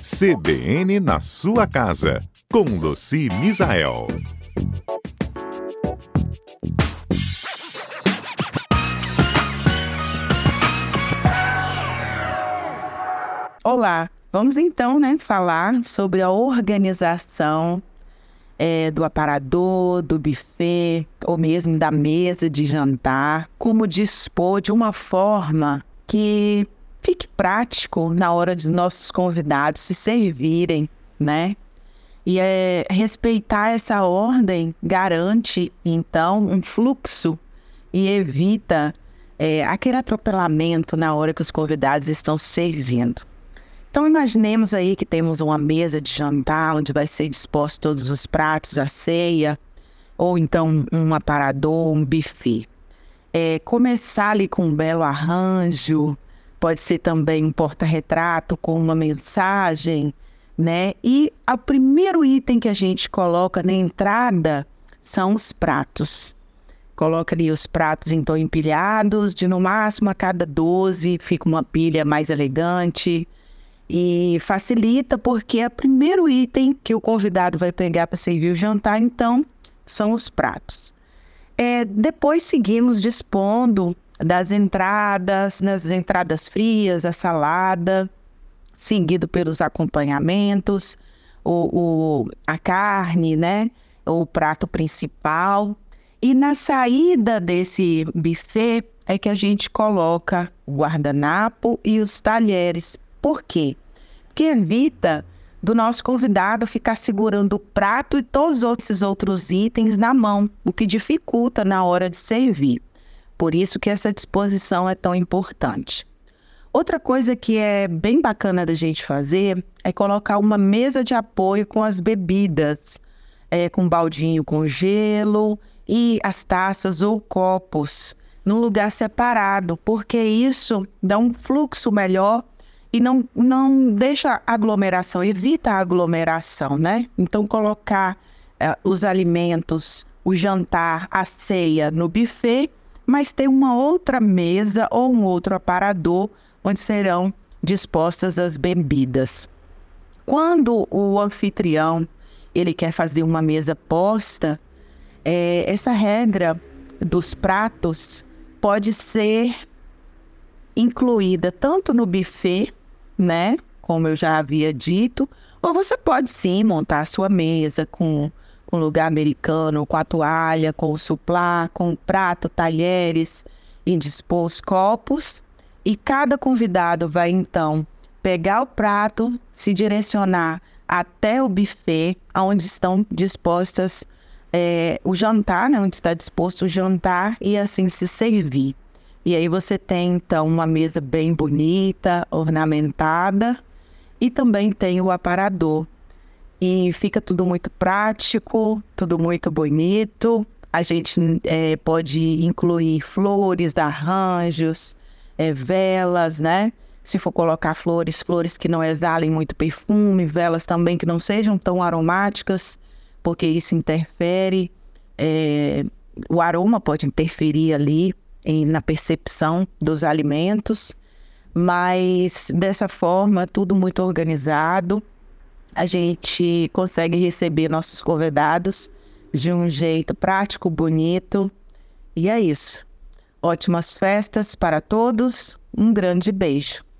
CBN na sua casa, com Luci Misael. Olá, vamos então né, falar sobre a organização é, do aparador, do buffet, ou mesmo da mesa de jantar, como dispor de uma forma que fique prático na hora de nossos convidados se servirem, né? E é, respeitar essa ordem garante, então, um fluxo e evita é, aquele atropelamento na hora que os convidados estão servindo. Então, imaginemos aí que temos uma mesa de jantar onde vai ser disposto todos os pratos, a ceia, ou então um aparador, um buffet. É, começar ali com um belo arranjo, pode ser também um porta-retrato com uma mensagem, né? E o primeiro item que a gente coloca na entrada são os pratos. Coloca ali os pratos então empilhados, de no máximo a cada 12 fica uma pilha mais elegante e facilita porque é o primeiro item que o convidado vai pegar para servir o jantar, então são os pratos. É, depois seguimos dispondo das entradas, nas entradas frias, a salada, seguido pelos acompanhamentos, o, o, a carne, né? O prato principal. E na saída desse buffet é que a gente coloca o guardanapo e os talheres por quê? Porque evita do nosso convidado ficar segurando o prato e todos esses outros itens na mão, o que dificulta na hora de servir. Por isso que essa disposição é tão importante. Outra coisa que é bem bacana da gente fazer é colocar uma mesa de apoio com as bebidas, é, com baldinho com gelo e as taças ou copos num lugar separado, porque isso dá um fluxo melhor e não, não deixa aglomeração, evita a aglomeração, né? Então, colocar uh, os alimentos, o jantar, a ceia no buffet, mas ter uma outra mesa ou um outro aparador onde serão dispostas as bebidas. Quando o anfitrião ele quer fazer uma mesa posta, é, essa regra dos pratos pode ser incluída tanto no buffet né? Como eu já havia dito. Ou você pode sim montar a sua mesa com um lugar americano, com a toalha, com o suplá, com o prato, talheres e os copos. E cada convidado vai então pegar o prato, se direcionar até o buffet, onde estão dispostas é, o jantar, né, onde está disposto o jantar, e assim se servir. E aí você tem então uma mesa bem bonita, ornamentada, e também tem o aparador. E fica tudo muito prático, tudo muito bonito. A gente é, pode incluir flores, arranjos, é, velas, né? Se for colocar flores, flores que não exalem muito perfume, velas também que não sejam tão aromáticas, porque isso interfere. É, o aroma pode interferir ali em, na percepção dos alimentos, mas dessa forma, tudo muito organizado, a gente consegue receber nossos convidados de um jeito prático, bonito. E é isso. Ótimas festas para todos. Um grande beijo.